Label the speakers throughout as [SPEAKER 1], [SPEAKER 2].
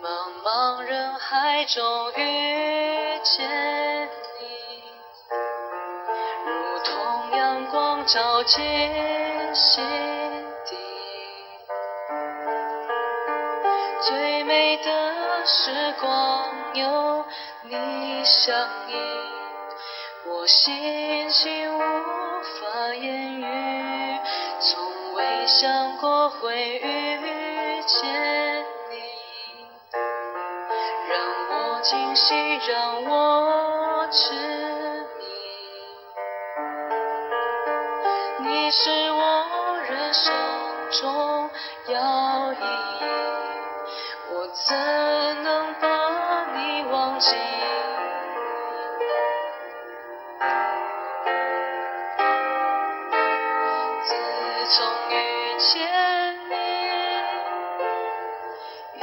[SPEAKER 1] 茫茫人海中遇见你，如同阳光照进心底，最美的时光有你相依，我心情无法言语，从未想过会遇见。我惊喜，让我痴迷。你是我人生中要义，我怎能把你忘记？自从遇见你，一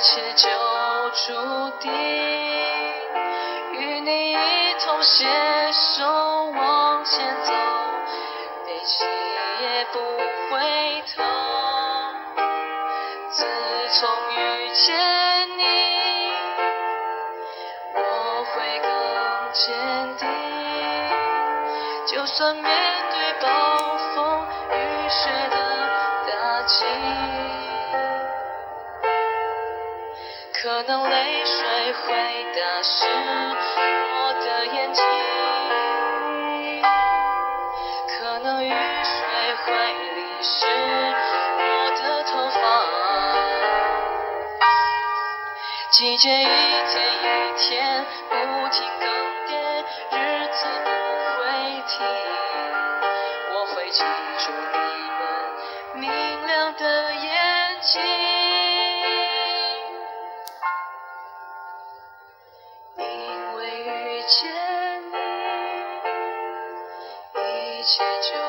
[SPEAKER 1] 切就注定，与你一同携手往前走，背起也不回头。自从遇见你，我会更坚定。就算面对暴风雨雪的可能泪水会打湿我的眼睛可能雨水会淋湿我的头发季节一天一天不停更迭日子不会停我会记住你们明亮的眼睛。catch you